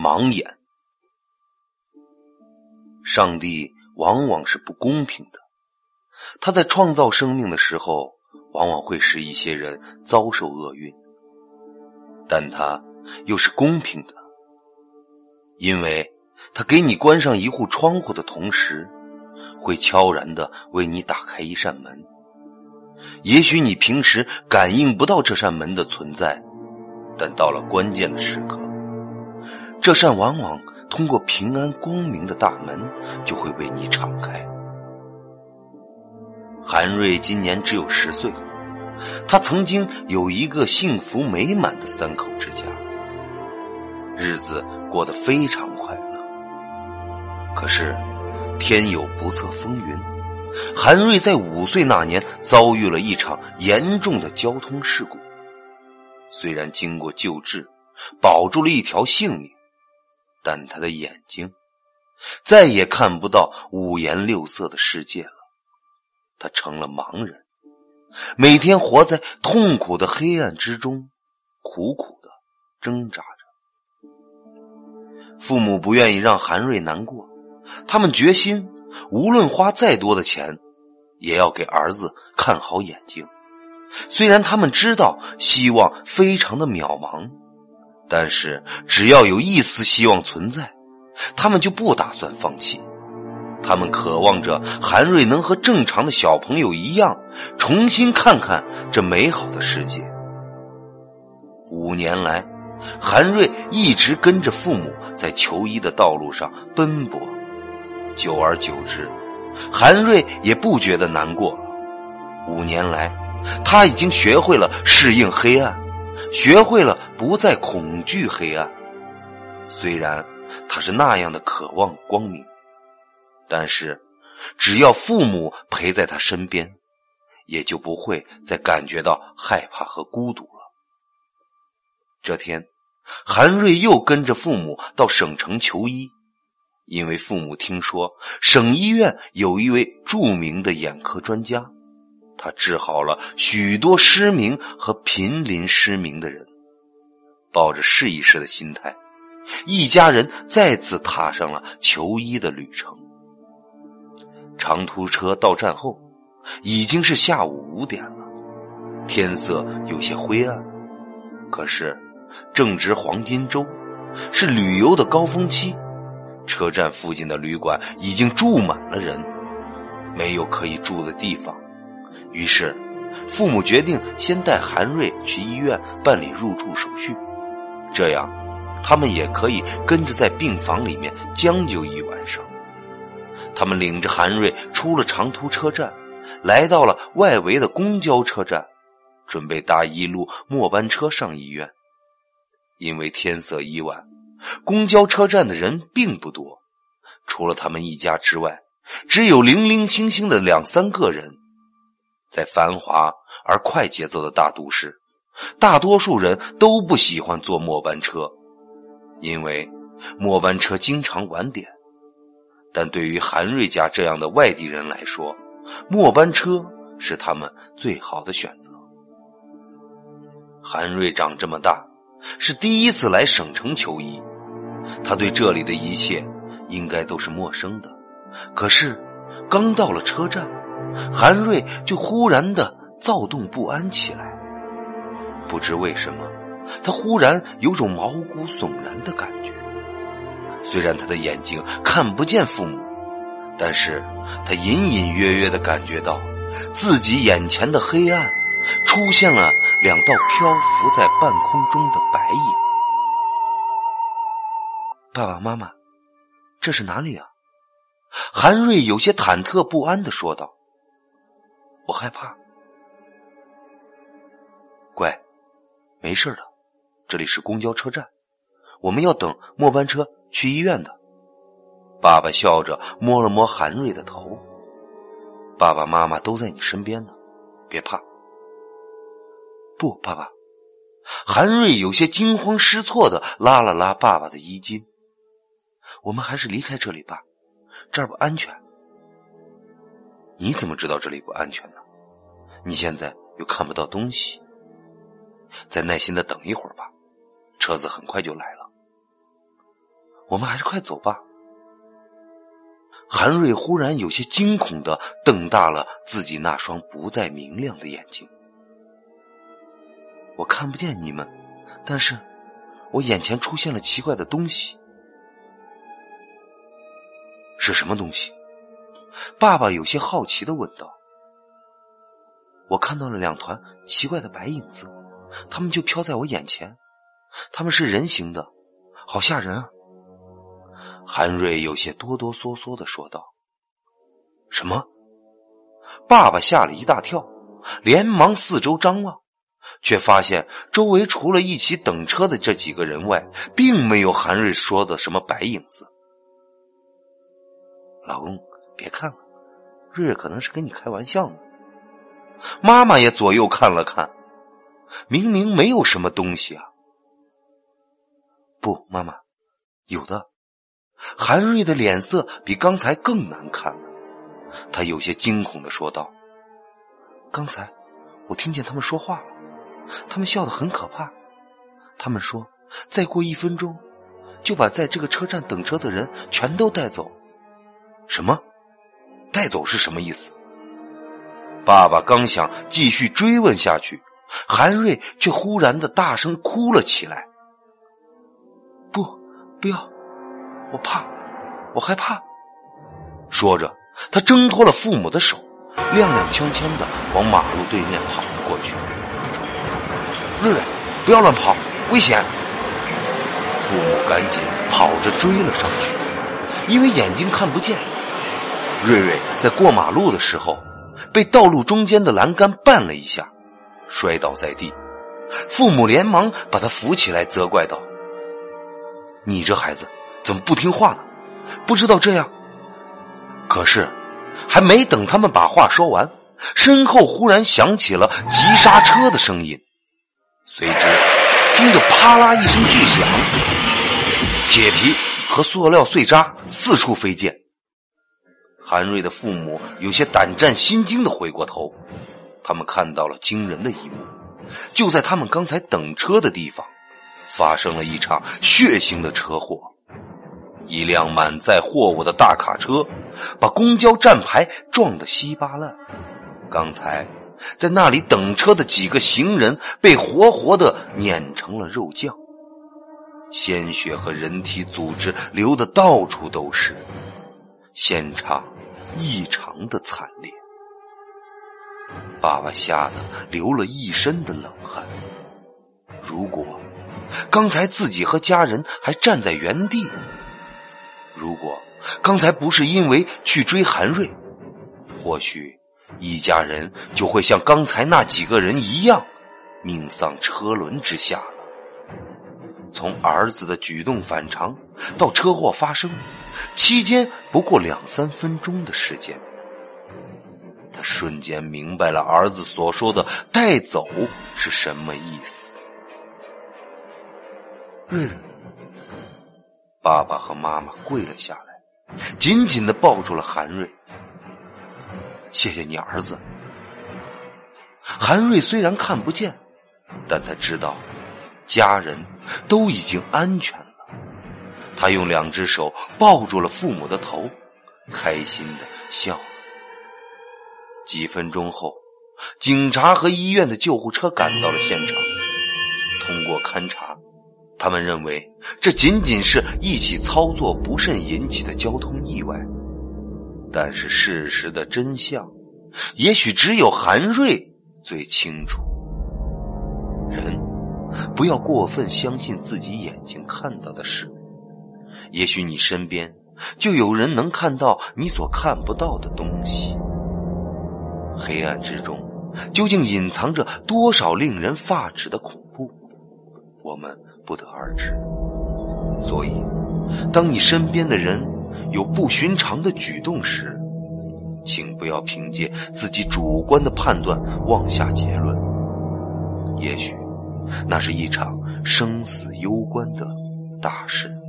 盲眼。上帝往往是不公平的，他在创造生命的时候，往往会使一些人遭受厄运，但他又是公平的，因为他给你关上一户窗户的同时，会悄然的为你打开一扇门。也许你平时感应不到这扇门的存在，但到了关键的时刻，这扇往往通过平安光明的大门就会为你敞开。韩瑞今年只有十岁，他曾经有一个幸福美满的三口之家，日子过得非常快乐。可是，天有不测风云。韩瑞在五岁那年遭遇了一场严重的交通事故，虽然经过救治，保住了一条性命，但他的眼睛再也看不到五颜六色的世界了，他成了盲人，每天活在痛苦的黑暗之中，苦苦的挣扎着。父母不愿意让韩瑞难过，他们决心。无论花再多的钱，也要给儿子看好眼睛。虽然他们知道希望非常的渺茫，但是只要有一丝希望存在，他们就不打算放弃。他们渴望着韩瑞能和正常的小朋友一样，重新看看这美好的世界。五年来，韩瑞一直跟着父母在求医的道路上奔波。久而久之，韩瑞也不觉得难过了。五年来，他已经学会了适应黑暗，学会了不再恐惧黑暗。虽然他是那样的渴望光明，但是只要父母陪在他身边，也就不会再感觉到害怕和孤独了。这天，韩瑞又跟着父母到省城求医。因为父母听说省医院有一位著名的眼科专家，他治好了许多失明和濒临失明的人。抱着试一试的心态，一家人再次踏上了求医的旅程。长途车到站后，已经是下午五点了，天色有些灰暗。可是正值黄金周，是旅游的高峰期。车站附近的旅馆已经住满了人，没有可以住的地方。于是，父母决定先带韩瑞去医院办理入住手续，这样他们也可以跟着在病房里面将就一晚上。他们领着韩瑞出了长途车站，来到了外围的公交车站，准备搭一路末班车上医院。因为天色已晚。公交车站的人并不多，除了他们一家之外，只有零零星星的两三个人。在繁华而快节奏的大都市，大多数人都不喜欢坐末班车，因为末班车经常晚点。但对于韩瑞家这样的外地人来说，末班车是他们最好的选择。韩瑞长这么大，是第一次来省城求医。他对这里的一切应该都是陌生的，可是刚到了车站，韩瑞就忽然的躁动不安起来。不知为什么，他忽然有种毛骨悚然的感觉。虽然他的眼睛看不见父母，但是他隐隐约约的感觉到自己眼前的黑暗出现了两道漂浮在半空中的白影。爸爸妈妈，这是哪里啊？韩瑞有些忐忑不安的说道：“我害怕。”乖，没事的，这里是公交车站，我们要等末班车去医院的。爸爸笑着摸了摸韩瑞的头：“爸爸妈妈都在你身边呢，别怕。”不，爸爸。韩瑞有些惊慌失措的拉了拉爸爸的衣襟。我们还是离开这里吧，这儿不安全。你怎么知道这里不安全呢？你现在又看不到东西，再耐心的等一会儿吧，车子很快就来了。我们还是快走吧。韩瑞忽然有些惊恐的瞪大了自己那双不再明亮的眼睛。我看不见你们，但是我眼前出现了奇怪的东西。是什么东西？爸爸有些好奇的问道。我看到了两团奇怪的白影子，他们就飘在我眼前，他们是人形的，好吓人啊！韩瑞有些哆哆嗦嗦的说道：“什么？”爸爸吓了一大跳，连忙四周张望，却发现周围除了一起等车的这几个人外，并没有韩瑞说的什么白影子。老公，别看了，瑞瑞可能是跟你开玩笑呢。妈妈也左右看了看，明明没有什么东西啊。不，妈妈，有的。韩瑞的脸色比刚才更难看了，他有些惊恐的说道：“刚才我听见他们说话了，他们笑得很可怕。他们说，再过一分钟，就把在这个车站等车的人全都带走。什么？带走是什么意思？”爸爸刚想继续追问下去，韩瑞却忽然的大声哭了起来：“不，不要！”我怕，我害怕。说着，他挣脱了父母的手，踉踉跄跄的往马路对面跑了过去。瑞瑞，不要乱跑，危险！父母赶紧跑着追了上去，因为眼睛看不见。瑞瑞在过马路的时候，被道路中间的栏杆绊了一下，摔倒在地。父母连忙把他扶起来，责怪道：“你这孩子！”怎么不听话呢？不知道这样。可是，还没等他们把话说完，身后忽然响起了急刹车的声音，随之听着啪啦一声巨响，铁皮和塑料碎渣四处飞溅。韩瑞的父母有些胆战心惊的回过头，他们看到了惊人的一幕：就在他们刚才等车的地方，发生了一场血腥的车祸。一辆满载货物的大卡车把公交站牌撞得稀巴烂。刚才在那里等车的几个行人被活活的碾成了肉酱，鲜血和人体组织流的到处都是，现场异常的惨烈。爸爸吓得流了一身的冷汗。如果刚才自己和家人还站在原地。如果刚才不是因为去追韩瑞，或许一家人就会像刚才那几个人一样，命丧车轮之下了。从儿子的举动反常到车祸发生，期间不过两三分钟的时间，他瞬间明白了儿子所说的“带走”是什么意思。瑞瑞。爸爸和妈妈跪了下来，紧紧的抱住了韩瑞。谢谢你，儿子。韩瑞虽然看不见，但他知道家人都已经安全了。他用两只手抱住了父母的头，开心的笑了。几分钟后，警察和医院的救护车赶到了现场，通过勘查。他们认为这仅仅是一起操作不慎引起的交通意外，但是事实的真相，也许只有韩瑞最清楚。人不要过分相信自己眼睛看到的事，也许你身边就有人能看到你所看不到的东西。黑暗之中究竟隐藏着多少令人发指的恐怖？我们。不得而知。所以，当你身边的人有不寻常的举动时，请不要凭借自己主观的判断妄下结论。也许，那是一场生死攸关的大事。